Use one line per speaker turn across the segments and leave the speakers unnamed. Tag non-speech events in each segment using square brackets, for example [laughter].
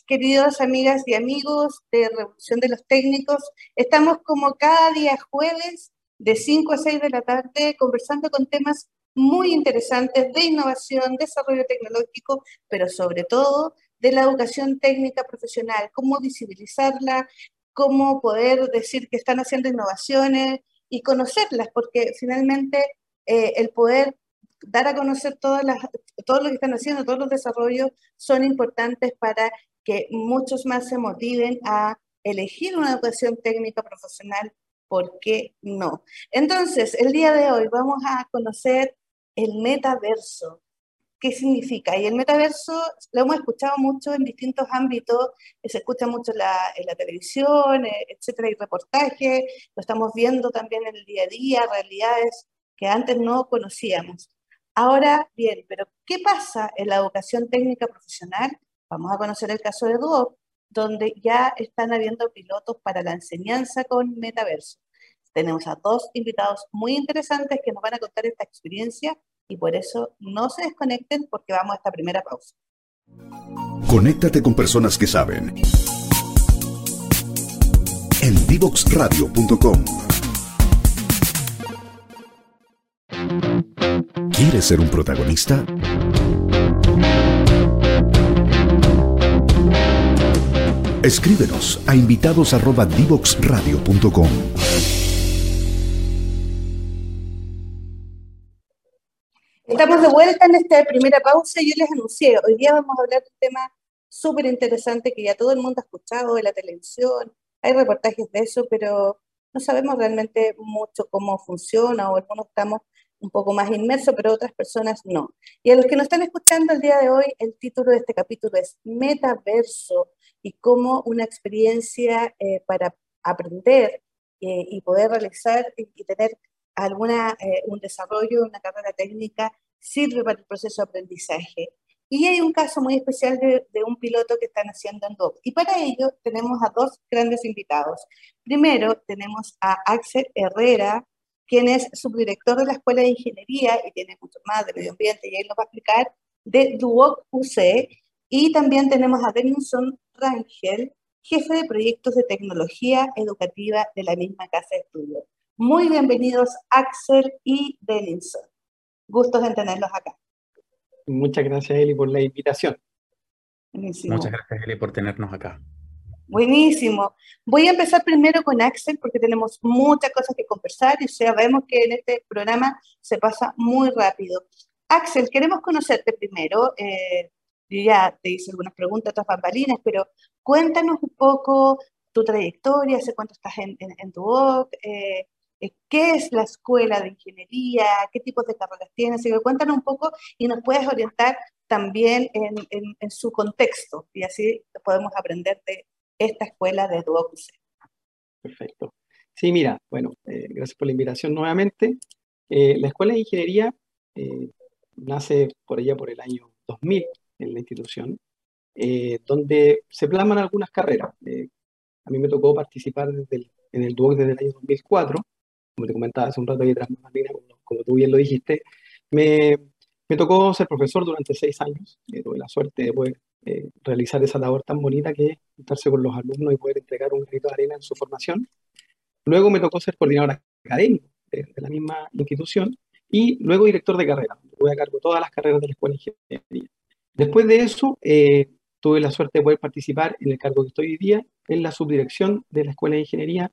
Tardes, queridos amigas y amigos de Revolución de los Técnicos. Estamos como cada día jueves de 5 a 6 de la tarde conversando con temas muy interesantes de innovación, desarrollo tecnológico, pero sobre todo de la educación técnica profesional, cómo visibilizarla, cómo poder decir que están haciendo innovaciones y conocerlas, porque finalmente eh, el poder dar a conocer todas las, todo lo que están haciendo, todos los desarrollos son importantes para que muchos más se motiven a elegir una educación técnica profesional, ¿por qué no? Entonces, el día de hoy vamos a conocer el metaverso. ¿Qué significa? Y el metaverso lo hemos escuchado mucho en distintos ámbitos, se escucha mucho en la televisión, eh, etcétera, y reportajes, lo estamos viendo también en el día a día, realidades que antes no conocíamos. Ahora bien, pero ¿qué pasa en la educación técnica profesional? Vamos a conocer el caso de Duoc, donde ya están habiendo pilotos para la enseñanza con metaverso. Tenemos a dos invitados muy interesantes que nos van a contar esta experiencia y por eso no se desconecten porque vamos a esta primera pausa.
Conéctate con personas que saben. En divoxradio.com ¿Quieres ser un protagonista? Escríbenos a invitados@divoxradio.com.
Estamos de vuelta en esta primera pausa yo les anuncié, hoy día vamos a hablar de un tema súper interesante que ya todo el mundo ha escuchado de la televisión, hay reportajes de eso, pero no sabemos realmente mucho cómo funciona o algunos estamos un poco más inmerso, pero otras personas no. Y a los que nos están escuchando el día de hoy, el título de este capítulo es Metaverso y cómo una experiencia eh, para aprender eh, y poder realizar y, tener alguna, eh, un desarrollo, una carrera técnica, sirve para el proceso de aprendizaje. Y hay un caso muy especial de, de, un piloto que están haciendo en DOC. Y para ello tenemos a dos grandes invitados. Primero tenemos a Axel Herrera, quien es subdirector de la Escuela de Ingeniería y tiene mucho más de medio ambiente y él nos va a explicar, de Duoc UC. Y también tenemos a Denison Rangel, jefe de proyectos de tecnología educativa de la misma casa de estudio. Muy bienvenidos Axel y Denison. Gustos de tenerlos acá.
Muchas gracias Eli por la invitación.
Muchas gracias Eli por tenernos acá.
Buenísimo. Voy a empezar primero con Axel porque tenemos muchas cosas que conversar y sabemos que en este programa se pasa muy rápido. Axel, queremos conocerte primero. Eh, yo ya te hice algunas preguntas, otras bambalinas, pero cuéntanos un poco tu trayectoria, hace cuánto estás en, voz, eh, eh, qué es la escuela de ingeniería, qué tipos de carreras tienes, y cuéntanos un poco y nos puedes orientar también en, en su contexto y así podemos aprender de, esta escuela de Duoc
Perfecto. Sí, mira, bueno, eh, gracias por la invitación nuevamente. La Escuela de Ingeniería nace por allá por el año 2000 en la institución, donde se plasman algunas carreras. a mí me tocó participar en el Duoc desde el año 2004, como te comentaba hace un rato ahí como, como tú bien lo dijiste. Me, me tocó ser profesor durante seis años, tuve la suerte de poder eh, realizar esa labor tan bonita que es juntarse con los alumnos y poder entregar un granito de arena en su formación. Luego me tocó ser coordinador académico de, la misma institución y luego director de carrera. Voy a cargo todas las carreras de la Escuela de Ingeniería. Después de eso, eh, tuve la suerte de poder participar en el cargo que estoy hoy día en la subdirección de la Escuela de Ingeniería,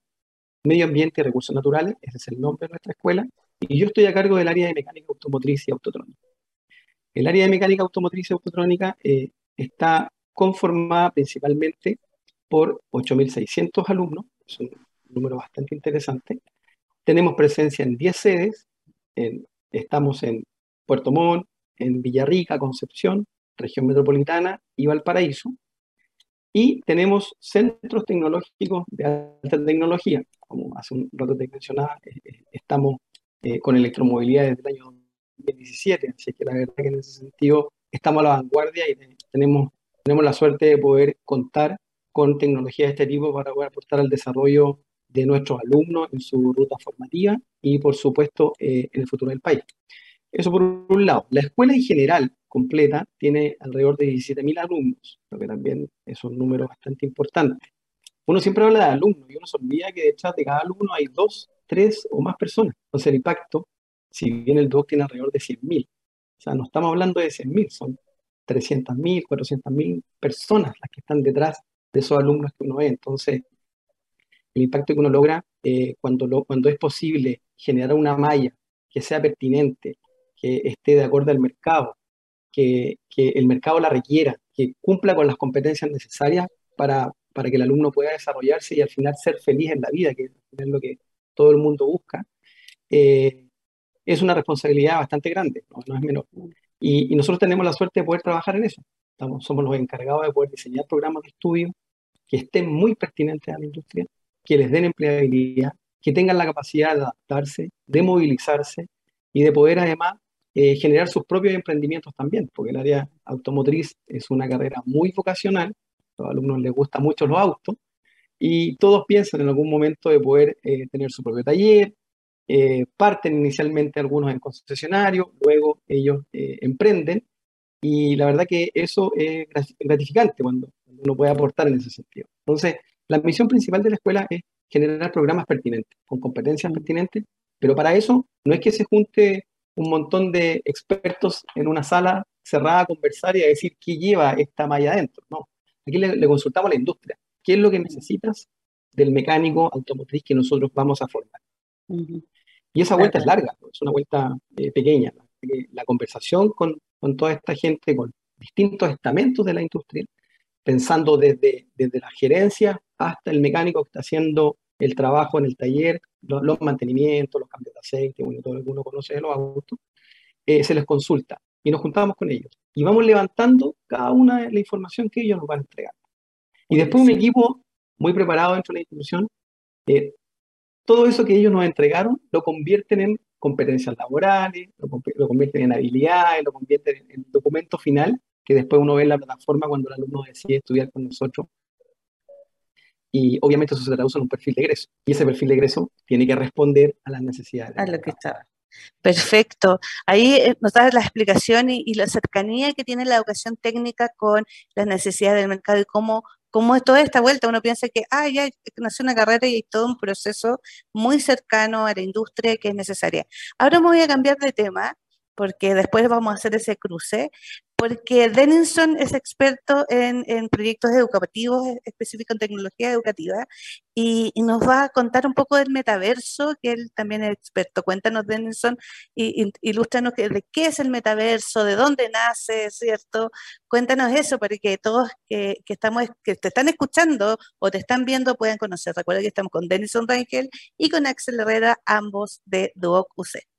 Medio Ambiente y Recursos Naturales, ese es el nombre de nuestra escuela, y yo estoy a cargo del área de mecánica automotriz y autotrónica. El área de mecánica automotriz y autotrónica eh, está conformada principalmente por 8.600 alumnos, es un número bastante interesante. Tenemos presencia en 10 sedes, estamos en Puerto Montt, en Villarrica, Concepción, región metropolitana y Valparaíso. Y tenemos centros tecnológicos de alta tecnología, como hace un rato te mencionaba, eh, eh, estamos eh, con electromovilidad desde el año 2017, así que la verdad que en ese sentido estamos a la vanguardia y tenemos, tenemos la suerte de poder contar con tecnología de este tipo para poder aportar al desarrollo de nuestros alumnos en su ruta formativa y, por supuesto, en el futuro del país. Eso por un lado. La escuela en general, completa, tiene alrededor de 17.000 alumnos, lo que también es un número bastante importante. Uno siempre habla de alumnos y uno se olvida que detrás de cada alumno hay dos, tres o más personas. Entonces el impacto, si bien el DOC tiene alrededor de 100.000, o sea, no estamos hablando de 100.000, son 300.000, 400.000 personas las que están detrás de esos alumnos que uno ve. Entonces, el impacto que uno logra eh, cuando, cuando es posible generar una malla que sea pertinente, que esté de acuerdo al mercado, que, que, el mercado la requiera, que cumpla con las competencias necesarias para, para que el alumno pueda desarrollarse y al final ser feliz en la vida, que es lo que todo el mundo busca, eh, es una responsabilidad bastante grande, no, es menor. Y, nosotros tenemos la suerte de poder trabajar en eso. Somos los encargados de poder diseñar programas de estudio que estén muy pertinentes a la industria, que les den empleabilidad, que tengan la capacidad de adaptarse, de movilizarse y de poder además eh, generar sus propios emprendimientos también, porque el área automotriz es una carrera muy vocacional, a los alumnos les gustan mucho los autos, y todos piensan en algún momento de poder eh, tener su propio taller, eh, parten inicialmente algunos en concesionario, luego ellos emprenden, y la verdad que eso es gratificante cuando uno puede aportar en ese sentido. Entonces, la misión principal de la escuela es generar programas pertinentes, con competencias pertinentes, pero para eso no es que se junte un montón de expertos en una sala cerrada a conversar y a decir qué lleva esta malla adentro. No, aquí le, consultamos a la industria. ¿Qué es lo que necesitas del mecánico automotriz que nosotros vamos a formar? Y esa vuelta es larga, es una vuelta eh, pequeña. La conversación con, con toda esta gente, con distintos estamentos de la industria, pensando desde, desde la gerencia hasta el mecánico que está haciendo el trabajo en el taller, los, mantenimientos, los cambios de aceite, bueno, todo lo que uno conoce de los autos, eh, se les consulta y nos juntamos con ellos. Y vamos levantando cada una de la información que ellos nos van a entregar. Y después un equipo muy preparado dentro de la institución, eh, todo eso que ellos nos entregaron lo convierten en competencias laborales, lo, convierten en habilidades, lo convierten en, en documento final que después uno ve en la plataforma cuando el alumno decide estudiar con nosotros y obviamente eso se traduce en un perfil de egreso. Y ese perfil de egreso tiene que responder a las necesidades.
A lo que está. Perfecto. Ahí eh, nos da la explicación y, la cercanía que tiene la educación técnica con las necesidades del mercado y cómo, cómo es toda esta vuelta. Uno piensa que, ah, ya nació una carrera y hay todo un proceso muy cercano a la industria que es necesaria. Ahora me voy a cambiar de tema porque después vamos a hacer ese cruce, porque Denison es experto en, proyectos educativos, específicos en tecnología educativa, y, nos va a contar un poco del metaverso, que él también es experto. Cuéntanos, Denison, y, ilústranos de qué es el metaverso, de dónde nace, ¿cierto? Cuéntanos eso para que todos que, estamos, que te están escuchando o te están viendo puedan conocer. Recuerda que estamos con Denison Rangel y con Axel Herrera, ambos de Duoc UC.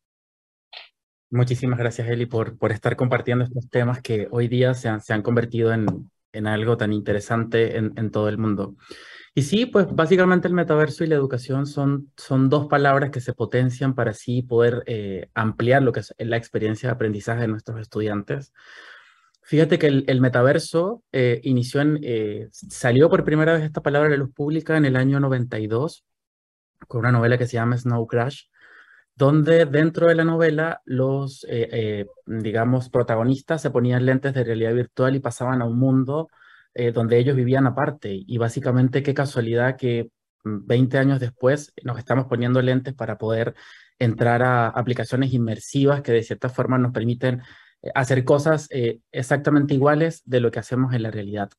Muchísimas gracias, Eli, por, por estar compartiendo estos temas que hoy día se han, se han convertido en, en algo tan interesante en, en, todo el mundo. Y sí, pues básicamente el metaverso y la educación son, son dos palabras que se potencian para así poder eh, ampliar lo que es la experiencia de aprendizaje de nuestros estudiantes. Fíjate que el, el metaverso eh, inició en, eh, salió por primera vez esta palabra de luz pública en el año 92 con una novela que se llama Snow Crash, donde dentro de la novela los, eh, eh, digamos, protagonistas se ponían lentes de realidad virtual y pasaban a un mundo eh, donde ellos vivían aparte. Y básicamente qué casualidad que 20 mm, años después nos estamos poniendo lentes para poder entrar a aplicaciones inmersivas que de cierta forma nos permiten hacer cosas exactamente iguales de lo que hacemos en la realidad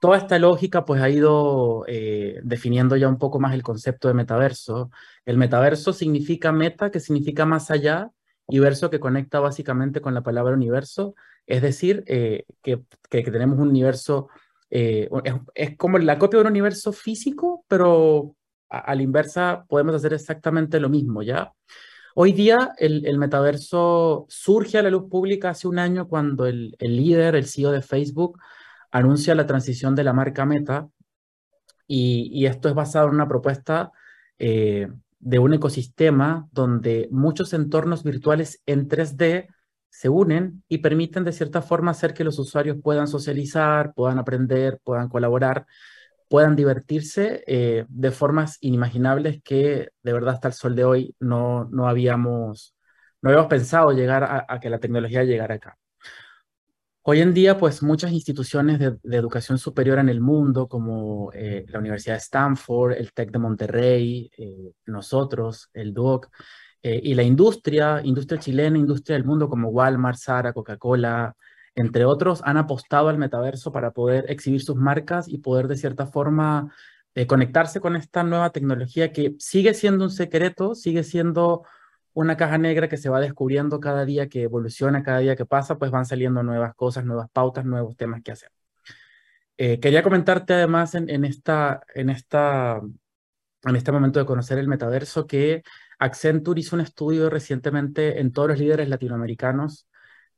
toda esta lógica pues ha ido eh, definiendo ya un poco más el concepto de metaverso. El metaverso significa meta, que significa más allá, y verso que conecta básicamente con la palabra universo, es decir, eh, que, tenemos un universo, eh, es, como la copia de un universo físico, pero a, la inversa podemos hacer exactamente lo mismo, ¿ya? Hoy día el, el, metaverso surge a la luz pública hace un año cuando el, el líder, el CEO de Facebook, anuncia la transición de la marca Meta y, esto es basado en una propuesta eh, de un ecosistema donde muchos entornos virtuales en 3D se unen y permiten de cierta forma hacer que los usuarios puedan socializar, puedan aprender, puedan colaborar, puedan divertirse eh, de formas inimaginables que de verdad hasta el sol de hoy no, no, habíamos, no habíamos pensado llegar a, que la tecnología llegara acá. Hoy en día, pues muchas instituciones de, educación superior en el mundo, como eh, la Universidad de Stanford, el TEC de Monterrey, eh, nosotros, el DUOC, eh, y la industria, industria chilena, industria del mundo como Walmart, Zara, Coca-Cola, entre otros, han apostado al metaverso para poder exhibir sus marcas y poder de cierta forma conectarse con esta nueva tecnología que sigue siendo un secreto, sigue siendo una caja negra que se va descubriendo cada día que evoluciona, cada día que pasa, pues van saliendo nuevas cosas, nuevas pautas, nuevos temas que hacer. Eh, quería comentarte además en, esta, en, esta, en este momento de conocer el metaverso que Accenture hizo un estudio recientemente en todos los líderes latinoamericanos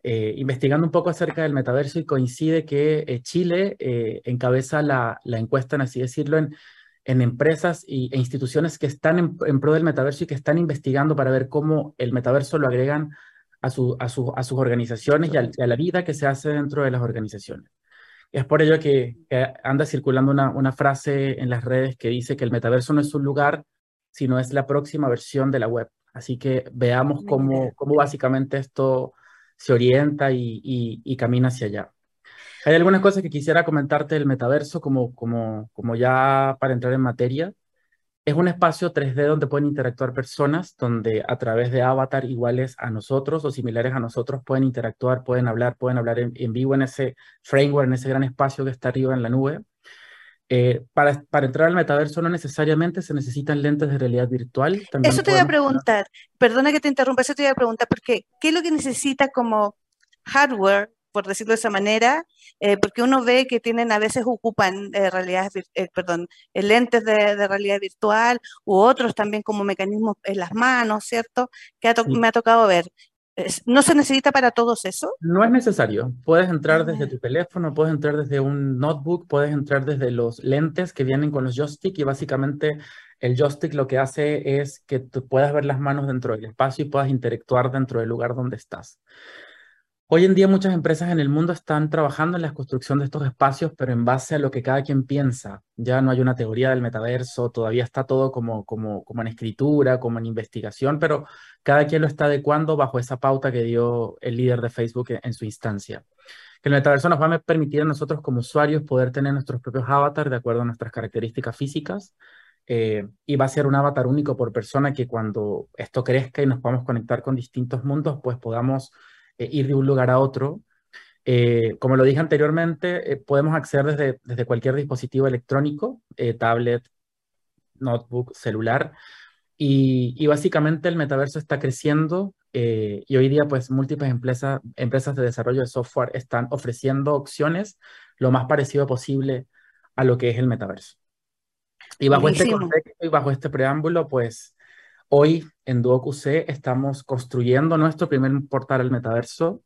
eh, investigando un poco acerca del metaverso y coincide que eh, Chile encabeza la, la, encuesta, en así decirlo, en en empresas y, e instituciones que están en, pro del metaverso y que están investigando para ver cómo el metaverso lo agregan a, su, a, a sus organizaciones y a, la vida que se hace dentro de las organizaciones. Es por ello que, anda circulando una, una, frase en las redes que dice que el metaverso no es un lugar, sino es la próxima versión de la web. Así que veamos cómo, cómo básicamente esto se orienta y, y camina hacia allá. Hay algunas cosas que quisiera comentarte del metaverso, como, como, como ya para entrar en materia. Es un espacio 3D donde pueden interactuar personas, donde a través de avatar iguales a nosotros o similares a nosotros pueden interactuar, pueden hablar, pueden hablar en, vivo en ese framework, en ese gran espacio que está arriba en la nube. Eh, para, para, entrar al metaverso no necesariamente se necesitan lentes de realidad virtual.
eso te voy a preguntar, perdona que te interrumpa, eso te voy a preguntar, porque ¿qué es lo que necesita como hardware por decirlo de esa manera, eh, porque uno ve que tienen a veces ocupan eh, eh perdón, eh, lentes de, realidad virtual u otros también como mecanismos en las manos, ¿cierto? Que me ha tocado ver. ¿No se necesita para todos eso?
No es necesario. Puedes entrar desde tu teléfono, puedes entrar desde un notebook, puedes entrar desde los lentes que vienen con los joystick y básicamente el joystick lo que hace es que tú puedas ver las manos dentro del espacio y puedas interactuar dentro del lugar donde estás. Hoy en día muchas empresas en el mundo están trabajando en la construcción de estos espacios, pero en base a lo que cada quien piensa. Ya no hay una teoría del metaverso, todavía está todo como, como, como en escritura, como en investigación, pero cada quien lo está adecuando bajo esa pauta que dio el líder de Facebook en, su instancia. Que el metaverso nos va a permitir a nosotros como usuarios poder tener nuestros propios avatars de acuerdo a nuestras características físicas, eh, y va a ser un avatar único por persona que cuando esto crezca y nos podamos conectar con distintos mundos, pues podamos eh, ir de un lugar a otro. Eh, como lo dije anteriormente, eh, podemos acceder desde, desde, cualquier dispositivo electrónico, tablet, notebook, celular, y, y, básicamente el metaverso está creciendo y hoy día pues múltiples empresas, empresas de desarrollo de software están ofreciendo opciones lo más parecido posible a lo que es el metaverso. Y bajo este contexto y bajo este preámbulo, pues Hoy en DuoQC estamos construyendo nuestro primer portal al metaverso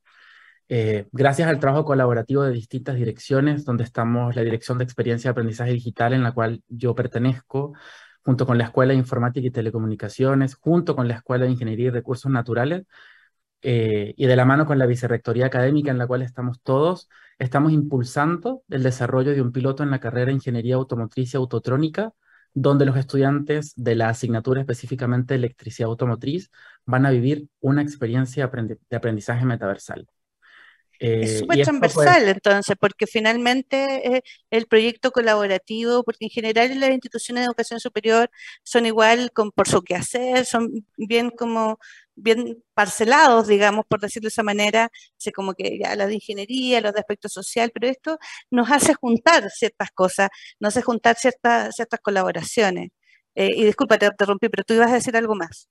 eh, gracias al trabajo colaborativo de distintas direcciones, donde estamos la Dirección de Experiencia de Aprendizaje Digital, en la cual yo pertenezco, junto con la Escuela de Informática y Telecomunicaciones, junto con la Escuela de Ingeniería y Recursos Naturales, eh, y de la mano con la Vicerrectoría Académica, en la cual estamos todos, estamos impulsando el desarrollo de un piloto en la carrera de Ingeniería Automotriz y Autotrónica, donde los estudiantes de la asignatura específicamente electricidad automotriz van a vivir una experiencia de aprendizaje metaversal.
es eh, súper transversal entonces, porque finalmente el proyecto colaborativo, porque en general las instituciones de educación superior son igual con, por su quehacer, son bien como bien parcelados, digamos, por decirlo de esa manera, sé como que ya la de ingeniería, los de aspecto social, pero esto nos hace juntar ciertas cosas, nos hace juntar ciertas, ciertas colaboraciones. Eh, y disculpa, te interrumpí, pero tú ibas a decir algo más.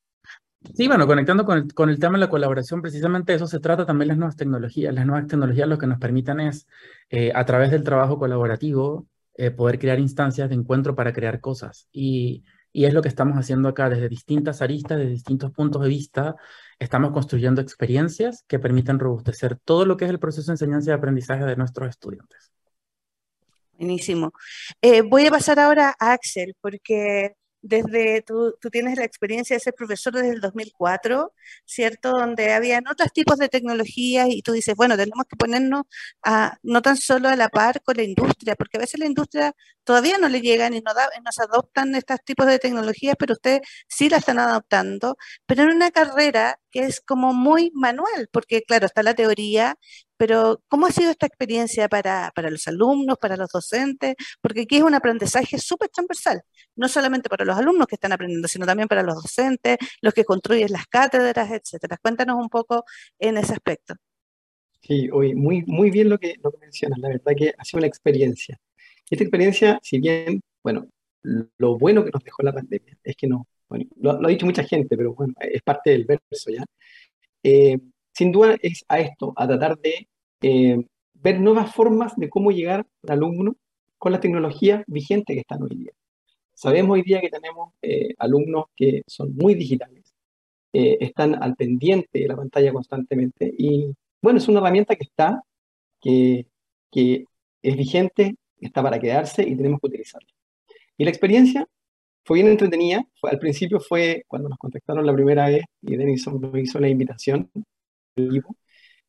Sí, bueno, conectando con el, con el tema de la colaboración, precisamente eso se trata también las nuevas tecnologías. Las nuevas tecnologías lo que nos permitan es, eh, a través del trabajo colaborativo, eh, poder crear instancias de encuentro para crear cosas. Y y es lo que estamos haciendo acá desde distintas aristas, desde distintos puntos de vista. Estamos construyendo experiencias que permiten robustecer todo lo que es el proceso de enseñanza y aprendizaje de nuestros estudiantes.
Buenísimo. Eh, voy a pasar ahora a Axel, porque desde, tú, tienes la experiencia de ser profesor desde el 2004, ¿cierto? Donde habían otros tipos de tecnologías y tú dices, bueno, tenemos que ponernos no tan solo a la par con la industria, porque a veces la industria todavía no le llegan y no, nos adoptan estos tipos de tecnologías, pero ustedes sí la están adoptando, pero en una carrera que es como muy manual, porque claro, está la teoría, pero ¿cómo ha sido esta experiencia para, para los alumnos, para los docentes? Porque aquí es un aprendizaje súper transversal, no solamente para los alumnos que están aprendiendo, sino también para los docentes, los que construyen las cátedras, etcétera. Cuéntanos un poco en ese aspecto.
Sí, hoy muy, muy bien lo que, lo que mencionas, la verdad que ha sido una experiencia. Esta experiencia, si bien, bueno, lo bueno que nos dejó la pandemia es que no, bueno, lo, ha dicho mucha gente, pero bueno, es parte del verso ya. Eh, sin duda es a esto, a tratar de eh, ver nuevas formas de cómo llegar al alumno con las tecnologías vigentes que están hoy día. Sabemos hoy día que tenemos eh, alumnos que son muy digitales, están al pendiente de la pantalla constantemente y bueno, es una herramienta que está, que, que es vigente, está para quedarse y tenemos que utilizarla. Y la experiencia fue bien entretenida. Al principio fue cuando nos contactaron la primera vez y Denison nos hizo la invitación.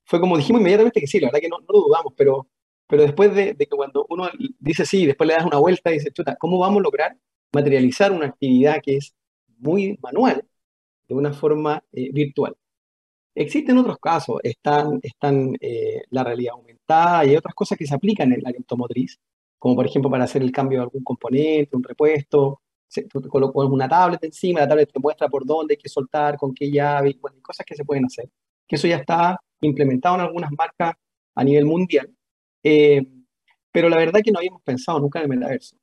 Fue como dijimos inmediatamente que sí, la verdad que no, no lo dudamos, pero, pero después de, de, que cuando uno dice sí, después le das una vuelta y dice, chuta, ¿cómo vamos a lograr materializar una actividad que es muy manual de una forma eh, virtual? Existen otros casos, están, están eh, la realidad aumentada y otras cosas que se aplican en la automotriz, como por ejemplo para hacer el cambio de algún componente, un repuesto, se, tú colocas una tablet encima, la tablet te muestra por dónde hay que soltar, con qué llave, cosas que se pueden hacer. Que eso ya está implementado en algunas marcas a nivel mundial. Eh, pero la verdad que no habíamos pensado nunca en el metaverso.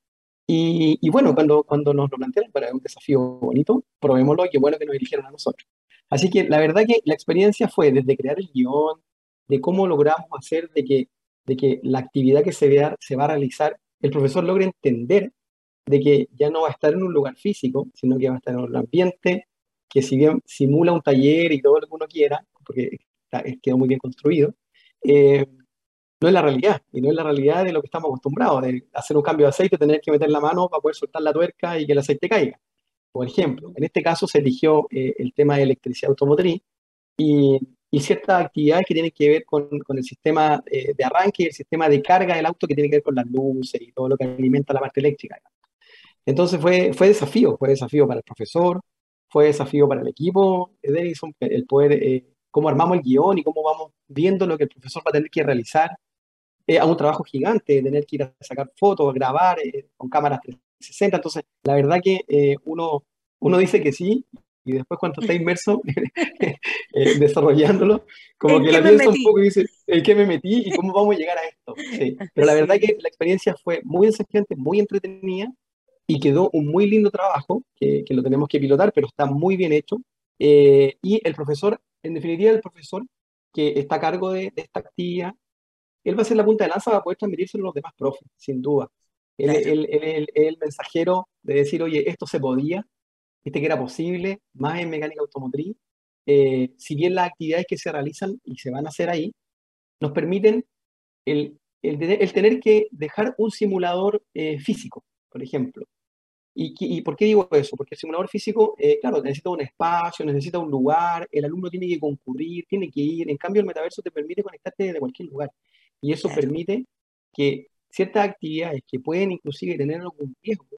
Y, y, bueno, cuando, cuando nos lo plantearon para un desafío bonito, probémoslo y qué bueno que nos eligieron a nosotros. Así que la verdad que la experiencia fue desde crear el guion, de cómo logramos hacer de que, de que la actividad que se, vea, se va a realizar, el profesor logre entender de que ya no va a estar en un lugar físico, sino que va a estar en un ambiente que si bien simula un taller y todo lo que uno quiera, porque está, quedó muy bien construido, eh, no es la realidad, y no es la realidad de lo que estamos acostumbrados, de hacer un cambio de aceite, tener que meter la mano para poder soltar la tuerca y que el aceite caiga. Por ejemplo, en este caso se eligió eh, el tema de electricidad automotriz y, y, ciertas actividades que tienen que ver con, con el sistema eh, de arranque y el sistema de carga del auto que tiene que ver con las luces y todo lo que alimenta la parte eléctrica. Entonces fue, fue desafío, fue desafío para el profesor, fue desafío para el equipo de Denison, el poder, eh, cómo armamos el guion y cómo vamos viendo lo que el profesor va a tener que realizar. Eh, a un trabajo gigante, tener que ir a sacar fotos, grabar eh, con cámaras 360. Entonces, la verdad que eh, uno, uno dice que sí y después cuando está inmerso [laughs] eh, desarrollándolo, como que la piensa un poco y dice, ¿en qué me metí y cómo vamos a llegar a esto? Sí. Pero la verdad que la experiencia fue muy desafiante, muy entretenida y quedó un muy lindo trabajo que, que lo tenemos que pilotar, pero está muy bien hecho. Eh, y el profesor, en definitiva, el profesor que está a cargo de, de, esta actividad, él va a ser la punta de lanza para poder transmitírselo a los demás profes, sin duda. Él es el, el, el, el, mensajero de decir, oye, esto se podía, este que era posible, más en mecánica automotriz. Eh, si bien las actividades que se realizan y se van a hacer ahí, nos permiten el, el tener que dejar un simulador eh, físico, por ejemplo. ¿Y, ¿Y, por qué digo eso? Porque el simulador físico, eh, claro, necesita un espacio, necesita un lugar, el alumno tiene que concurrir, tiene que ir. En cambio, el metaverso te permite conectarte desde cualquier lugar. Y eso claro. permite que ciertas actividades que pueden inclusive tener algún riesgo,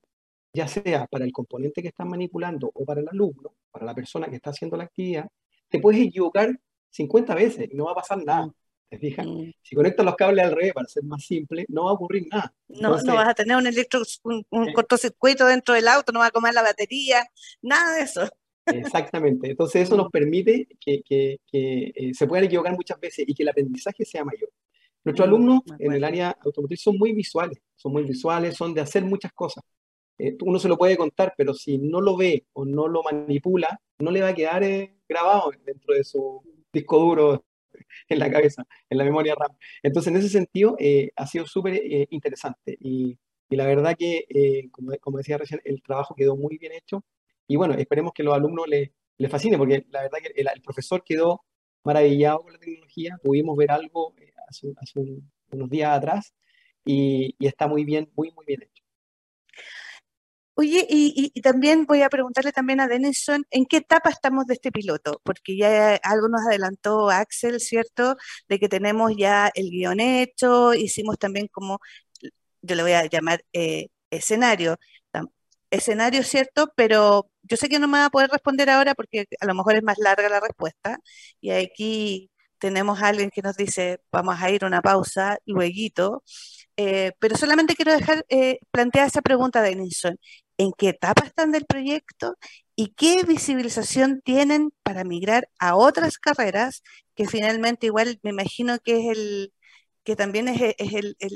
ya sea para el componente que estás manipulando o para el alumno, para la persona que está haciendo la actividad, te puedes equivocar 50 veces y no va a pasar nada. ¿Te fijas? Mm. Si conectas los cables al revés para ser más simple, no va a ocurrir nada.
No, Entonces, no vas a tener un, electro, un, un eh, cortocircuito dentro del auto, no va a comer la batería, nada de eso.
Exactamente. Entonces eso nos permite que, que, que eh, se puedan equivocar muchas veces y que el aprendizaje sea mayor. Nuestros mm, alumnos en el área automotriz son muy visuales, son muy visuales, son de hacer muchas cosas. Eh, uno se lo puede contar, pero si no lo ve o no lo manipula, no le va a quedar eh, grabado dentro de su disco duro [laughs] en la cabeza, en la memoria RAM. Entonces, en ese sentido, eh, ha sido súper eh, interesante y, la verdad que, eh, como, decía recién, el trabajo quedó muy bien hecho y bueno, esperemos que los alumnos les, les fascine porque la verdad que el, profesor quedó maravillado con la tecnología, pudimos ver algo hace, hace un, unos días atrás y está muy bien, muy, muy bien hecho.
Oye, y, también voy a preguntarle también a Denison, ¿en qué etapa estamos de este piloto? Porque ya algo nos adelantó Axel, ¿cierto? De que tenemos ya el guion hecho, hicimos también como, yo le voy a llamar eh, escenario, escenario, ¿cierto? Pero yo sé que no me va a poder responder ahora porque a lo mejor es más larga la respuesta. Y aquí tenemos a alguien que nos dice, vamos a ir a una pausa, luego. Eh, pero solamente quiero dejar eh, planteada esa pregunta de Denison en qué etapa están del proyecto y qué visibilización tienen para migrar a otras carreras, que finalmente igual me imagino que es el, que también es,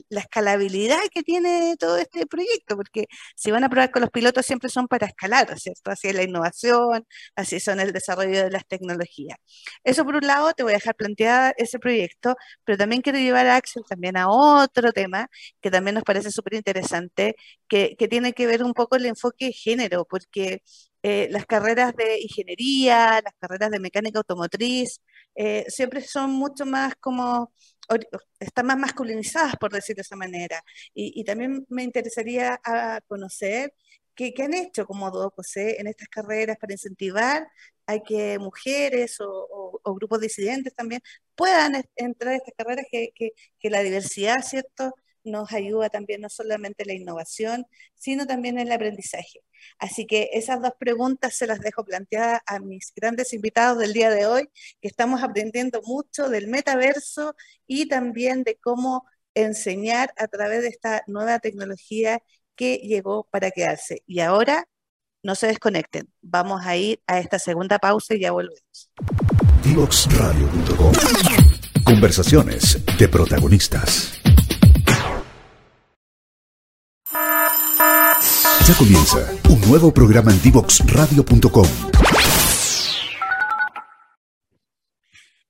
la escalabilidad que tiene todo este proyecto, porque si van a probar con los pilotos siempre son para escalar, ¿cierto? Así es la innovación, así son el desarrollo de las tecnologías. Eso por un lado, te voy a dejar planteada ese proyecto, pero también quiero llevar a Axel también a otro tema que también nos parece súper interesante, que, tiene que ver un poco el enfoque género, porque eh, las carreras de ingeniería, las carreras de mecánica automotriz, eh, siempre son mucho más como, están más masculinizadas, por decirlo de esa manera. Y, también me interesaría a conocer qué, han hecho como José en estas carreras para incentivar a que mujeres o, grupos disidentes también puedan entrar a estas carreras, que, que la diversidad, ¿cierto? nos ayuda también no solamente la innovación, sino también el aprendizaje. Así que esas dos preguntas se las dejo planteadas a mis grandes invitados del día de hoy, que estamos aprendiendo mucho del metaverso y también de cómo enseñar a través de esta nueva tecnología que llegó para quedarse. Y ahora no se desconecten, vamos a ir a esta segunda pausa y ya volvemos.
Conversaciones de protagonistas. Comienza un nuevo programa en divoxradio.com.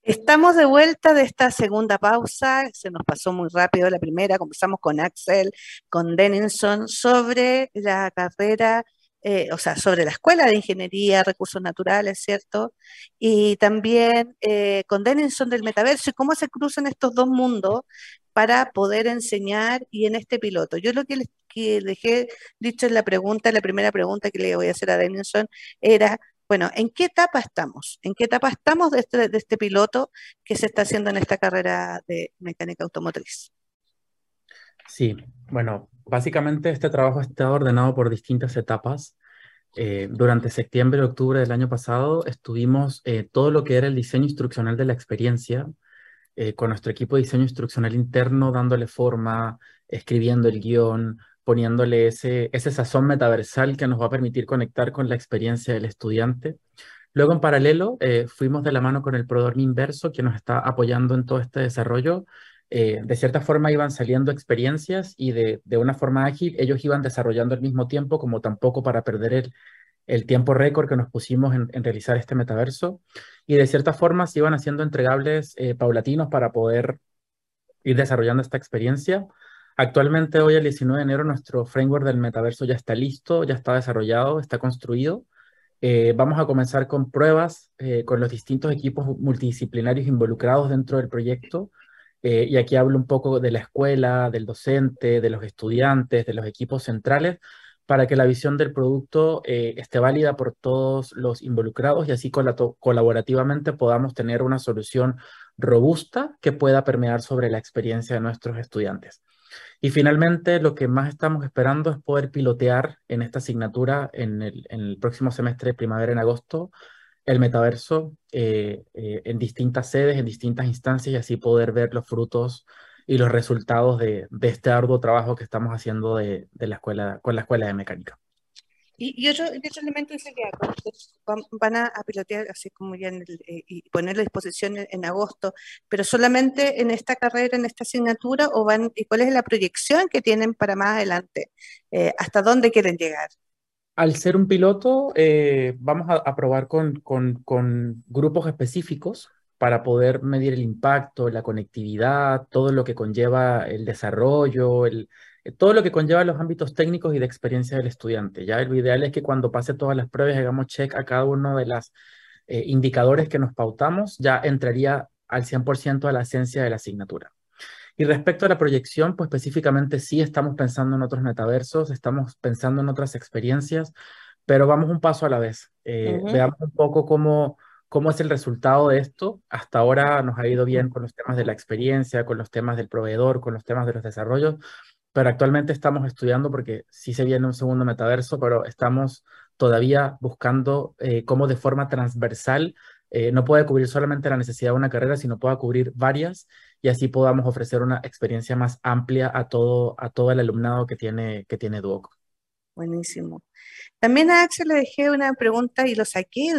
Estamos de vuelta de esta segunda pausa. Se nos pasó muy rápido la primera. Conversamos con Axel, con Denison sobre la carrera, eh, o sea, sobre la Escuela de Ingeniería, Recursos Naturales, ¿cierto? Y también eh, con Denison del Metaverso y cómo se cruzan estos dos mundos para poder enseñar y en este piloto. Yo lo que les dejé dicho en la pregunta, la primera pregunta que le voy a hacer a Denison era, bueno, ¿en qué etapa estamos? ¿En qué etapa estamos de este, este piloto que se está haciendo en esta carrera de mecánica automotriz?
Sí, bueno, básicamente este trabajo está ordenado por distintas etapas. Eh, durante septiembre y octubre del año pasado estuvimos eh, todo lo que era el diseño instruccional de la experiencia, eh, con nuestro equipo de diseño instruccional interno, dándole forma, escribiendo el guion, poniéndole ese, ese sazón metaversal que nos va a permitir conectar con la experiencia del estudiante. Luego, en paralelo, eh, fuimos de la mano con el Prodorm Inverso, que nos está apoyando en todo este desarrollo. Eh, de cierta forma iban saliendo experiencias y de, de, una forma ágil ellos iban desarrollando al mismo tiempo, como tampoco para perder el, el tiempo récord que nos pusimos en, realizar este metaverso y de cierta forma se iban haciendo entregables eh, paulatinos para poder ir desarrollando esta experiencia. Actualmente, hoy el 19 de enero, nuestro framework del metaverso ya está listo, ya está desarrollado, está construido. Eh, vamos a comenzar con pruebas eh, con los distintos equipos multidisciplinarios involucrados dentro del proyecto. y aquí hablo un poco de la escuela, del docente, de los estudiantes, de los equipos centrales, para que la visión del producto eh, esté válida por todos los involucrados y así colaborativamente podamos tener una solución robusta que pueda permear sobre la experiencia de nuestros estudiantes. Y finalmente, lo que más estamos esperando es poder pilotear en esta asignatura en el, próximo semestre de primavera, en agosto, el metaverso eh, eh, en distintas sedes, en distintas instancias y así poder ver los frutos y los resultados de, este arduo trabajo que estamos haciendo de, la escuela, con la escuela de mecánica.
Y, otro, elemento es que van, a, pilotear así como ya eh, y poner a disposición en, agosto, pero solamente en esta carrera, en esta asignatura, o van y cuál es la proyección que tienen para más adelante, eh, hasta dónde quieren llegar.
Al ser un piloto, eh, vamos a, probar con, con, con, grupos específicos para poder medir el impacto, la conectividad, todo lo que conlleva el desarrollo, el, todo lo que conlleva los ámbitos técnicos y de experiencia del estudiante. Ya lo ideal es que cuando pase todas las pruebas hagamos check a cada uno de los eh, indicadores que nos pautamos, ya entraría al 100% a la esencia de la asignatura. Y respecto a la proyección, pues específicamente sí estamos pensando en otros metaversos, estamos pensando en otras experiencias, pero vamos un paso a la vez. Eh, veamos un poco cómo, cómo es el resultado de esto. Hasta ahora nos ha ido bien con los temas de la experiencia, con los temas del proveedor, con los temas de los desarrollos, pero actualmente estamos estudiando porque sí se viene un segundo metaverso, pero estamos todavía buscando eh, cómo de forma transversal eh, no puede cubrir solamente la necesidad de una carrera, sino pueda cubrir varias y así podamos ofrecer una experiencia más amplia a todo, a todo el alumnado que tiene, que tiene Duoc.
Buenísimo. También a Axel le dejé una pregunta y lo saqué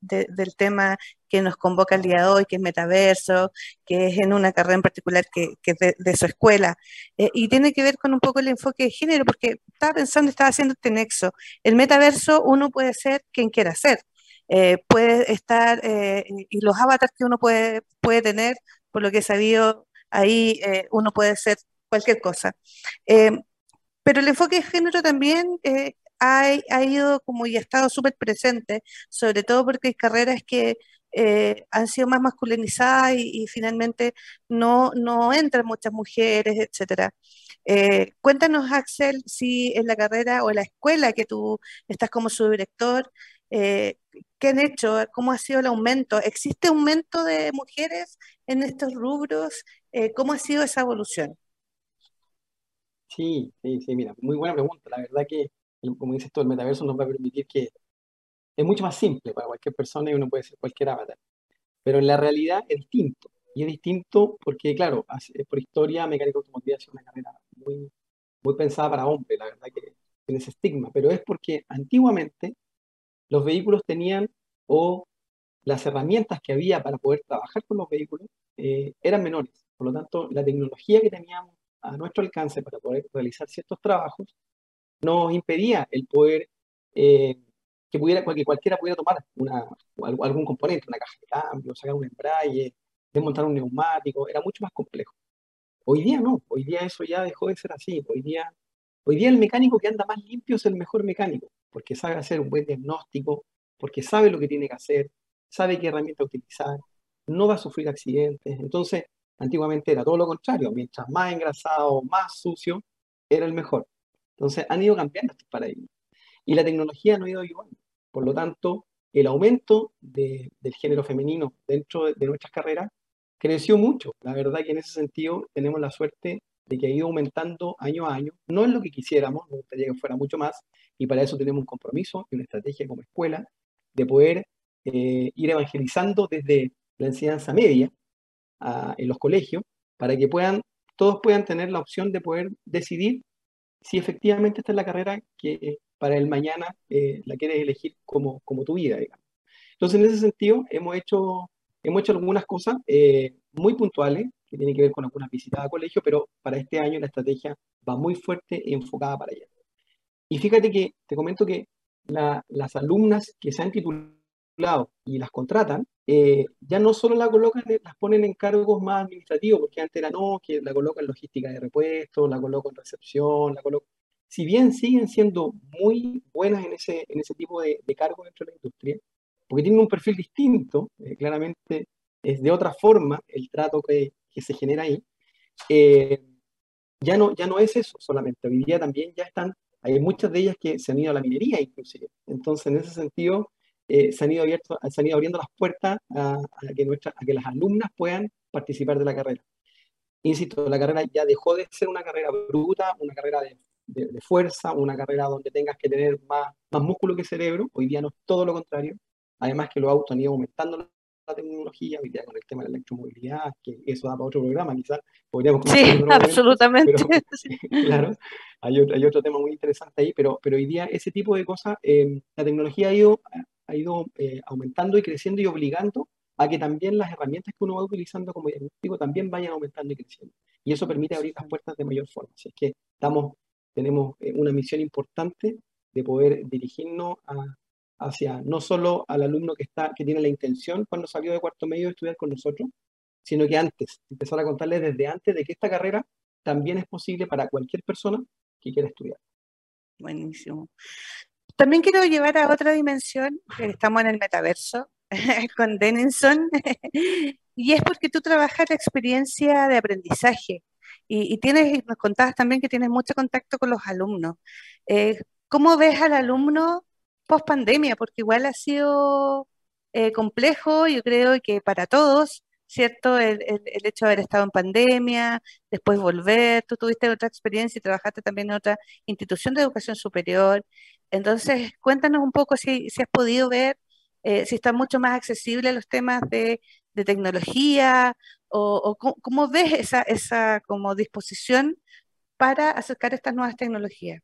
del tema que nos convoca el día de hoy, que es metaverso, que es en una carrera en particular que, es de, su escuela, eh, y tiene que ver con un poco el enfoque de género, porque estaba pensando, estaba haciendo este nexo. El metaverso uno puede ser quien quiera ser. Eh, puede estar, eh, y los avatars que uno puede, puede tener, por lo que he sabido, ahí uno puede ser cualquier cosa. pero el enfoque de género también ha, ido como y ha estado súper presente, sobre todo porque hay carreras que eh, han sido más masculinizadas y, finalmente no, no entran muchas mujeres, etcétera. Eh, cuéntanos, Axel, si en la carrera o en la escuela que tú estás como subdirector, eh, ¿qué han hecho? ¿Cómo ha sido el aumento? ¿Existe aumento de mujeres en estos rubros? ¿Cómo ha sido esa evolución?
Sí, sí, sí, mira, muy buena pregunta. La verdad que como dices tú, el metaverso nos va a permitir que es mucho más simple para cualquier persona y uno puede ser cualquier avatar. Pero en la realidad es distinto. Y es distinto porque, claro, por historia, mecánica automotriz sido una carrera muy, muy pensada para hombres, la verdad que tiene ese estigma. Pero es porque antiguamente los vehículos tenían o las herramientas que había para poder trabajar con los vehículos eh, eran menores. Por lo tanto, la tecnología que teníamos a nuestro alcance para poder realizar ciertos trabajos nos impedía el poder eh, que, pudiera, que cualquiera pudiera tomar una, algún componente, una caja de cambio, sacar un embrague, desmontar un neumático, era mucho más complejo. Hoy día no, hoy día eso ya dejó de ser así. Hoy día, hoy día el mecánico que anda más limpio es el mejor mecánico, porque sabe hacer un buen diagnóstico, porque sabe lo que tiene que hacer, sabe qué herramienta utilizar, no va a sufrir accidentes. Entonces, antiguamente era todo lo contrario, mientras más engrasado, más sucio, era el mejor. Entonces han ido cambiando estos paradigmas. Y la tecnología no ha ido igual. Por lo tanto, el aumento del género femenino dentro de, nuestras carreras creció mucho. La verdad que en ese sentido tenemos la suerte de que ha ido aumentando año a año. No es lo que quisiéramos, nos gustaría que fuera mucho más, y para eso tenemos un compromiso y una estrategia como escuela de poder eh, ir evangelizando desde la enseñanza media en los colegios para que puedan, todos puedan tener la opción de poder decidir si efectivamente esta es la carrera que para el mañana eh, la quieres elegir como, como tu vida, digamos. Entonces, en ese sentido, hemos hecho, hemos hecho algunas cosas eh, muy puntuales que tienen que ver con algunas visitas a colegio, pero para este año la estrategia va muy fuerte y enfocada para allá. Y fíjate que te comento que las alumnas que se han titulado y las contratan, eh, ya no solo la colocan, las ponen en cargos más administrativos, porque antes era no, que la colocan logística de repuestos, la colocan recepción, la colocan... Si bien siguen siendo muy buenas en ese, en ese tipo de, cargos dentro de la industria, porque tienen un perfil distinto, eh, claramente es de otra forma el trato que, que se genera ahí, eh, ya, no, ya no es eso solamente, hoy día también ya están, hay muchas de ellas que se han ido a la minería inclusive, entonces en ese sentido eh, se, han ido abierto, se han ido abriendo las puertas a, que nuestra, a que las alumnas puedan participar de la carrera. Insisto, la carrera ya dejó de ser una carrera bruta, una carrera de, de, fuerza, una carrera donde tengas que tener más, más músculo que cerebro. Hoy día no es todo lo contrario. Además que los autos han ido aumentando la tecnología, hoy día con el tema de la electromovilidad, que eso da para otro programa, quizás podríamos...
Sí, absolutamente. [laughs] [laughs]
claro, hay otro, hay otro, tema muy interesante ahí, pero, pero hoy día ese tipo de cosas, eh, la tecnología ha ido ha ido eh, aumentando y creciendo y obligando a que también las herramientas que uno va utilizando como diagnóstico también vayan aumentando y creciendo. Y eso permite abrir las puertas de mayor forma. Así es que estamos, tenemos eh, una misión importante de poder dirigirnos hacia no solo al alumno que, está, que tiene la intención cuando salió de cuarto medio de estudiar con nosotros, sino que antes, empezar a contarles desde antes de que esta carrera también es posible para cualquier persona que quiera estudiar.
Buenísimo. También quiero llevar a otra dimensión, estamos en el metaverso [laughs] con Denison, [laughs] y es porque tú trabajas la experiencia de aprendizaje. Y, tienes, nos contabas también que tienes mucho contacto con los alumnos. Eh, ¿Cómo ves al alumno post pandemia? Porque igual ha sido eh, complejo, yo creo que para todos, ¿cierto? El, hecho de haber estado en pandemia, después volver, tú tuviste otra experiencia y trabajaste también en otra institución de educación superior. Entonces, cuéntanos un poco si, si has podido ver eh, si están mucho más accesibles los temas de, tecnología o, cómo, ves esa, esa como disposición para acercar estas nuevas tecnologías.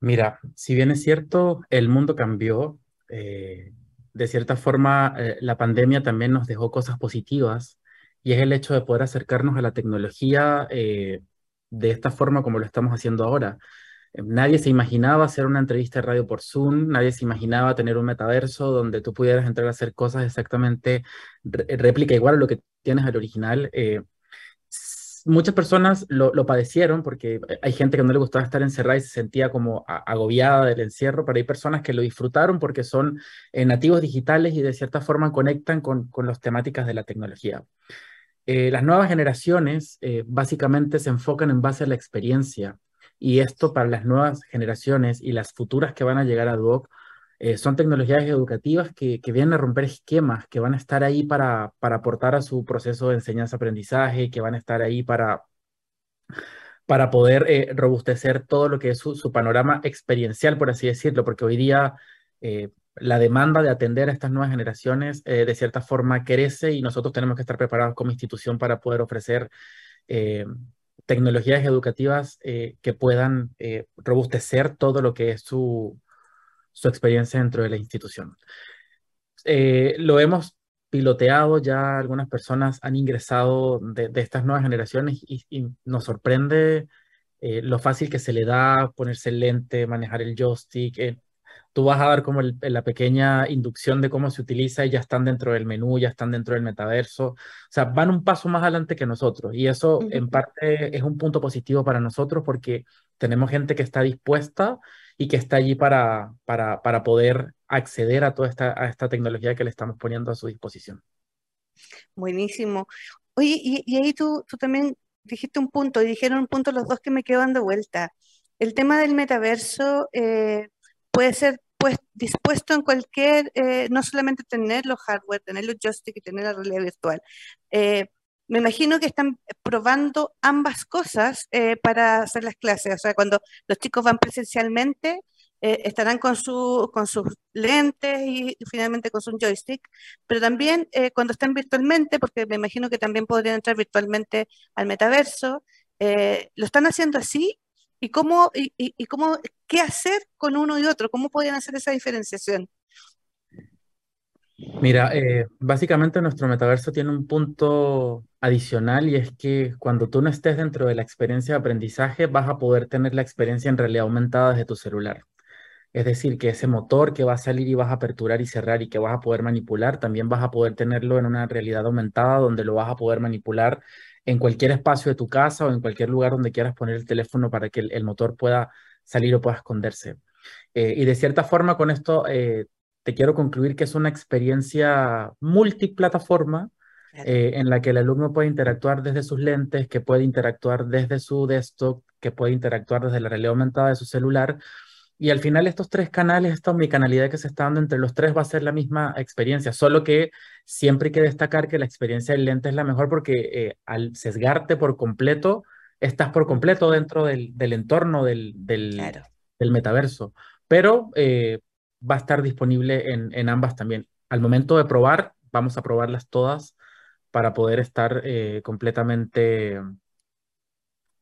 Mira, si bien es cierto, el mundo cambió, eh, de cierta forma eh, la pandemia también nos dejó cosas positivas y es el hecho de poder acercarnos a la tecnología de esta forma como lo estamos haciendo ahora. Nadie se imaginaba hacer una entrevista de radio por Zoom, nadie se imaginaba tener un metaverso donde tú pudieras entrar a hacer cosas exactamente réplica igual a lo que tienes al original. Eh, muchas personas lo, padecieron porque hay gente que no le gustaba estar encerrada y se sentía como agobiada del encierro, pero hay personas que lo disfrutaron porque son eh, nativos digitales y de cierta forma conectan con, con las temáticas de la tecnología. Eh, las nuevas generaciones básicamente se enfocan en base a la experiencia y esto para las nuevas generaciones y las futuras que van a llegar a Duoc eh, son tecnologías educativas que, que, vienen a romper esquemas, que van a estar ahí para, para aportar a su proceso de enseñanza-aprendizaje, que van a estar ahí para, para poder eh, robustecer todo lo que es su, panorama experiencial, por así decirlo, porque hoy día eh, la demanda de atender a estas nuevas generaciones de cierta forma crece y nosotros tenemos que estar preparados como institución para poder ofrecer tecnologías educativas eh, que puedan eh, robustecer todo lo que es su, su experiencia dentro de la institución. Eh, lo hemos piloteado, ya algunas personas han ingresado de, estas nuevas generaciones y, y nos sorprende lo fácil que se le da ponerse el lente, manejar el joystick, tú vas a dar como la pequeña inducción de cómo se utiliza y ya están dentro del menú, ya están dentro del metaverso. O sea, van un paso más adelante que nosotros y eso en parte es un punto positivo para nosotros porque tenemos gente que está dispuesta y que está allí para, para, para poder acceder a toda esta, a esta tecnología que le estamos poniendo a su disposición.
Buenísimo. Oye, y, ahí tú, tú también dijiste un punto, y dijeron un punto los dos que me quedo dando vuelta. El tema del metaverso, eh, puede ser pues, dispuesto en cualquier, eh, no solamente tener los hardware, tener los joystick y tener la realidad virtual. Eh, me imagino que están probando ambas cosas eh, para hacer las clases. O sea, cuando los chicos van presencialmente, estarán con, su, con sus lentes y, finalmente con su joystick, pero también cuando están virtualmente, porque me imagino que también podrían entrar virtualmente al metaverso, lo están haciendo así y cómo, y, cómo, qué hacer con uno y otro, cómo podrían hacer esa diferenciación.
Mira, eh, básicamente nuestro metaverso tiene un punto adicional y es que cuando tú no estés dentro de la experiencia de aprendizaje vas a poder tener la experiencia en realidad aumentada desde tu celular. Es decir, que ese motor que va a salir y vas a aperturar y cerrar y que vas a poder manipular, también vas a poder tenerlo en una realidad aumentada donde lo vas a poder manipular en cualquier espacio de tu casa o en cualquier lugar donde quieras poner el teléfono para que el, motor pueda salir o pueda esconderse. Eh, y de cierta forma con esto eh, te quiero concluir que es una experiencia multiplataforma eh, en la que el alumno puede interactuar desde sus lentes, que puede interactuar desde su desktop, que puede interactuar desde la realidad aumentada de su celular y al final estos tres canales, esta omnicanalidad que se está dando entre los tres va a ser la misma experiencia, solo que siempre hay que destacar que la experiencia del lente es la mejor porque eh, al sesgarte por completo, estás por completo dentro del, entorno del, del, metaverso, pero eh, va a estar disponible en, en, ambas también. Al momento de probar, vamos a probarlas todas para poder estar eh, completamente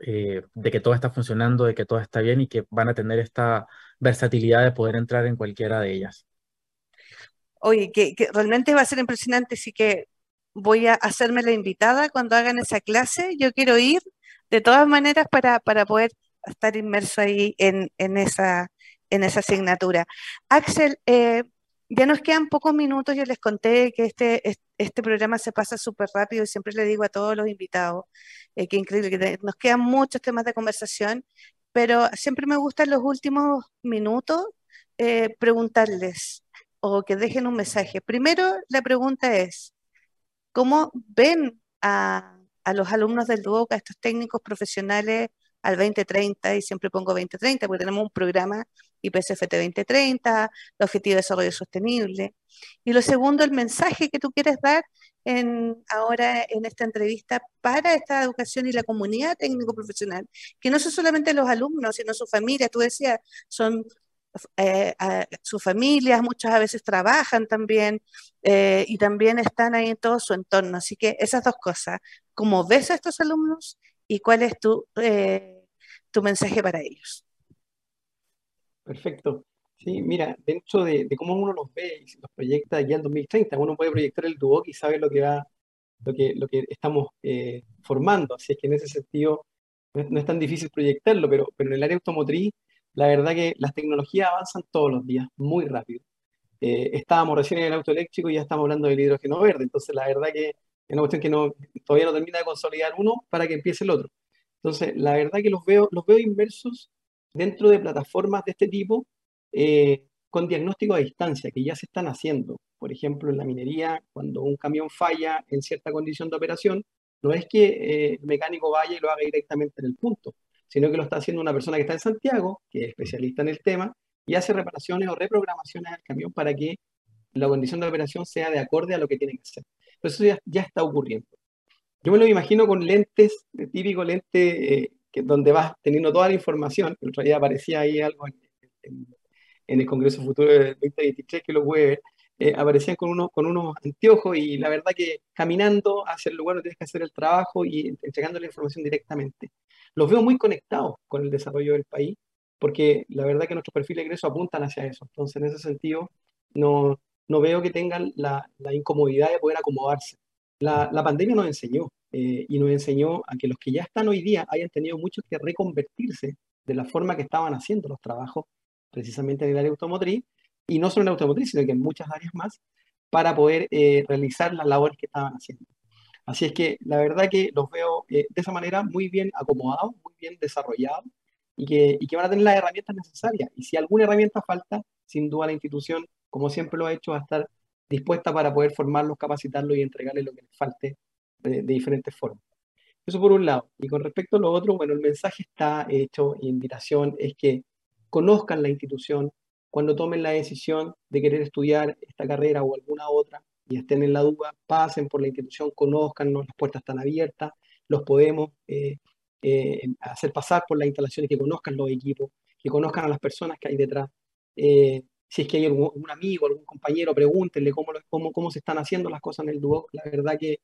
eh, de que todo está funcionando, de que todo está bien y que van a tener esta versatilidad de poder entrar en cualquiera de ellas.
Oye, que, realmente va a ser impresionante, sí que voy a hacerme la invitada cuando hagan esa clase. Yo quiero ir de todas maneras para, para poder estar inmerso ahí en, en, esa, en esa asignatura. Axel, eh, ya nos quedan pocos minutos, yo les conté que este, este programa se pasa súper rápido y siempre le digo a todos los invitados, eh, que increíble, que nos quedan muchos temas de conversación, pero siempre me gusta en los últimos minutos eh, preguntarles o que dejen un mensaje. Primero, la pregunta es, ¿cómo ven a, a los alumnos del DUOC, a estos técnicos profesionales al 2030, y siempre pongo 2030 porque tenemos un programa IPSFT 2030, el Objetivo de Desarrollo Sostenible. Y lo segundo, el mensaje que tú quieres dar en, ahora en esta entrevista para esta educación y la comunidad técnico-profesional, que no son solamente los alumnos, sino sus familias, tú decías, son eh, sus familias, muchas a veces trabajan también eh, y también están ahí en todo su entorno. Así que esas dos cosas, ¿cómo ves a estos alumnos y cuál es tu, eh, tu mensaje para ellos?
Perfecto. Sí, mira, dentro de, cómo uno los ve y los proyecta aquí al 2030, uno puede proyectar el Duoc y sabe lo que va, lo que, lo que estamos formando. Así es que en ese sentido no es, tan difícil proyectarlo, pero, pero en el área automotriz la verdad que las tecnologías avanzan todos los días, muy rápido. Eh, estábamos recién en el auto eléctrico y ya estamos hablando del hidrógeno verde, entonces la verdad que es una cuestión que todavía no termina de consolidar uno para que empiece el otro. Entonces, la verdad que los veo, los veo inmersos dentro de plataformas de este tipo eh, con diagnóstico a distancia que ya se están haciendo. Por ejemplo, en la minería, cuando un camión falla en cierta condición de operación, no es que eh, el mecánico vaya y lo haga directamente en el punto, sino que lo está haciendo una persona que está en Santiago, que es especialista en el tema, y hace reparaciones o reprogramaciones al camión para que la condición de operación sea de acorde a lo que tiene que ser. Entonces eso ya, está ocurriendo. Yo me lo imagino con lentes, típico lente eh, que, donde vas teniendo toda la información. El otro día aparecía ahí algo en, el Congreso Futuro del 2023 que lo puede ver. Eh, aparecían con, uno, con unos anteojos y la verdad que caminando hacia el lugar donde tienes que hacer el trabajo y entregando la información directamente los veo muy conectados con el desarrollo del país, porque la verdad que nuestros perfiles de ingreso apuntan hacia eso. Entonces, en ese sentido, no, no veo que tengan la, incomodidad de poder acomodarse. La, pandemia nos enseñó eh, y nos enseñó a que los que ya están hoy día hayan tenido mucho que reconvertirse de la forma que estaban haciendo los trabajos, precisamente en el área automotriz, y no solo en la automotriz, sino que en muchas áreas más, para poder eh, realizar las labores que estaban haciendo. Así es que la verdad que los veo eh, de esa manera muy bien acomodados, muy bien desarrollados y que, y que van a tener las herramientas necesarias. Y si alguna herramienta falta, sin duda la institución, como siempre lo ha hecho, va a estar dispuesta para poder formarlos, capacitarlos y entregarles lo que les falte de, diferentes formas. Eso por un lado. Y con respecto a lo otro, bueno, el mensaje está hecho, invitación es que conozcan la institución cuando tomen la decisión de querer estudiar esta carrera o alguna otra, y estén en la duda, pasen por la institución, conozcannos, las puertas están abiertas, los podemos eh, eh, hacer pasar por las instalaciones, que conozcan los equipos, que conozcan a las personas que hay detrás. Eh, si es que hay algún, amigo, algún compañero, pregúntenle cómo, cómo, cómo se están haciendo las cosas en el DUOC. La verdad que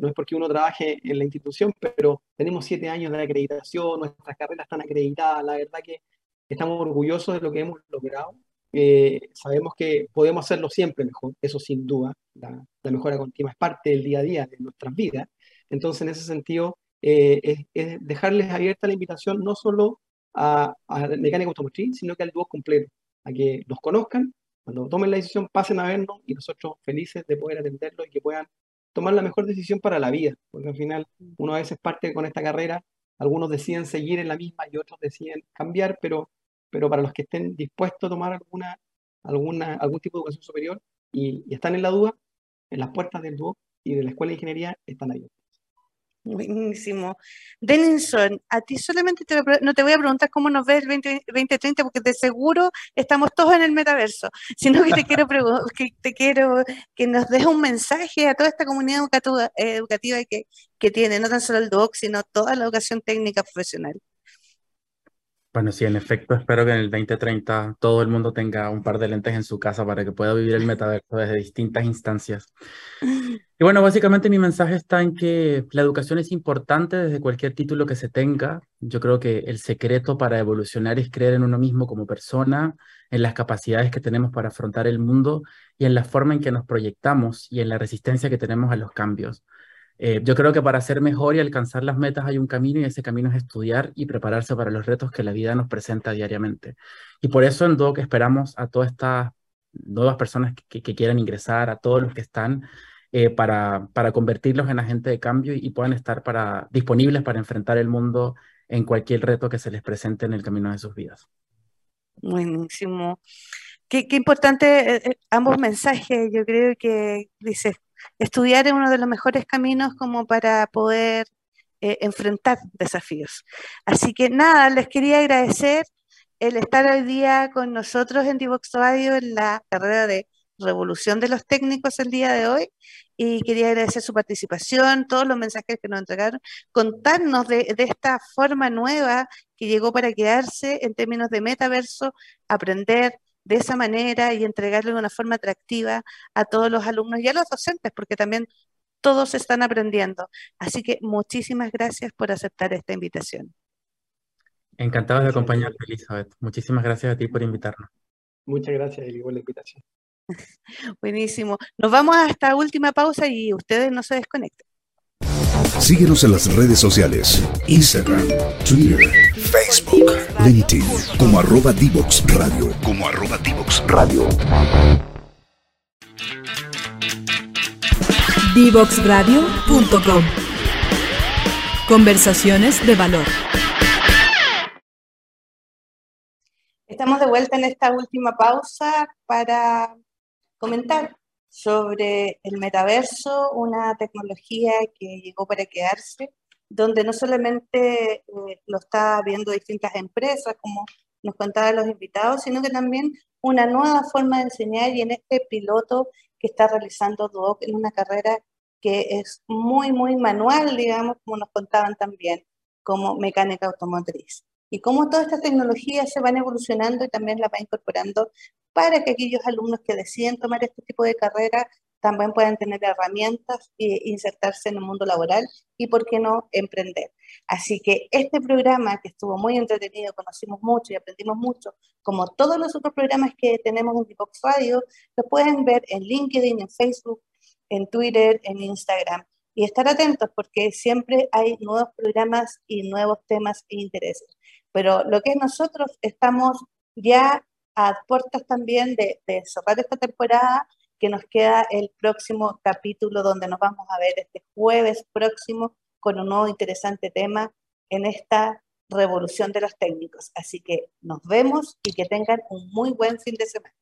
no es porque uno trabaje en la institución, pero tenemos siete años de acreditación, nuestras carreras están acreditadas, la verdad que estamos orgullosos de lo que hemos logrado eh, sabemos que podemos hacerlo siempre mejor, eso sin duda, la, mejora continua es parte del día a día de nuestras vidas. Entonces, en ese sentido, eh, es, dejarles abierta la invitación no solo a, a mecánica automotriz, sino que al dúo completo, a que los conozcan, cuando tomen la decisión pasen a vernos y nosotros felices de poder atenderlos y que puedan tomar la mejor decisión para la vida, porque al final uno a veces parte con esta carrera, algunos deciden seguir en la misma y otros deciden cambiar, pero pero para los que estén dispuestos a tomar alguna, alguna, algún tipo de educación superior y, están en la duda, en las puertas del DUO y de la Escuela de Ingeniería están ahí.
Buenísimo. Denison, a ti solamente no te voy a preguntar cómo nos ves el 2030, porque de seguro estamos todos en el metaverso, sino que te quiero, [laughs] que, te quiero que nos des un mensaje a toda esta comunidad educativa, educativa que, que tiene, no tan solo el DUOC, sino toda la educación técnica profesional.
Bueno, sí, en efecto, espero que en el 2030 todo el mundo tenga un par de lentes en su casa para que pueda vivir el metaverso desde distintas instancias. Y bueno, básicamente mi mensaje está en que la educación es importante desde cualquier título que se tenga. Yo creo que el secreto para evolucionar es creer en uno mismo como persona, en las capacidades que tenemos para afrontar el mundo y en la forma en que nos proyectamos y en la resistencia que tenemos a los cambios. Eh, yo creo que para ser mejor y alcanzar las metas hay un camino y ese camino es estudiar y prepararse para los retos que la vida nos presenta diariamente. Y por eso en DOC esperamos a todas estas nuevas personas que, quieran ingresar, a todos los que están, eh, para, para convertirlos en agentes de cambio y, puedan estar para, disponibles para enfrentar el mundo en cualquier reto que se les presente en el camino de sus vidas.
Buenísimo. Qué, importante eh, ambos mensajes. Yo creo que dices, estudiar es uno de los mejores caminos como para poder eh, enfrentar desafíos. Así que nada, les quería agradecer el estar hoy día con nosotros en Divox Radio en la carrera de Revolución de los Técnicos el día de hoy y quería agradecer su participación, todos los mensajes que nos entregaron, contarnos de, de, esta forma nueva que llegó para quedarse en términos de metaverso, aprender de esa manera y entregarlo de una forma atractiva a todos los alumnos y a los docentes, porque también todos están aprendiendo. Así que muchísimas gracias por aceptar esta invitación.
Encantado de acompañarte, Elizabeth. Muchísimas gracias a ti por invitarnos.
Muchas gracias, Eli, por la invitación. [laughs]
Buenísimo. Nos vamos a esta última pausa y ustedes no se desconecten.
Síguenos en las redes sociales, Instagram, Twitter, Facebook, LinkedIn, como arroba Divox Radio, como arroba Divox Radio.
Divoxradio.com Conversaciones de valor.
Estamos de vuelta en esta última pausa para comentar sobre el metaverso, una tecnología que llegó para quedarse, donde no solamente eh, lo está viendo distintas empresas, como nos contaban los invitados, sino que también una nueva forma de enseñar y en este piloto que está realizando Duoc en una carrera que es muy, muy manual, digamos, como nos contaban también, como mecánica automotriz. Y cómo todas estas tecnologías se van evolucionando y también las va incorporando para que aquellos alumnos que deciden tomar este tipo de carrera también puedan tener herramientas e insertarse en el mundo laboral y, por qué no, emprender. Así que este programa, que estuvo muy entretenido, conocimos mucho y aprendimos mucho, como todos los otros programas que tenemos en Divox Radio, lo pueden ver en LinkedIn, en Facebook, en Twitter, en Instagram. Y estar atentos porque siempre hay nuevos programas y nuevos temas e intereses. Pero lo que es nosotros, estamos ya a puertas también de, de cerrar esta temporada, que nos queda el próximo capítulo donde nos vamos a ver este jueves próximo con un nuevo interesante tema en esta revolución de los técnicos. Así que nos vemos y que tengan un muy buen fin de semana.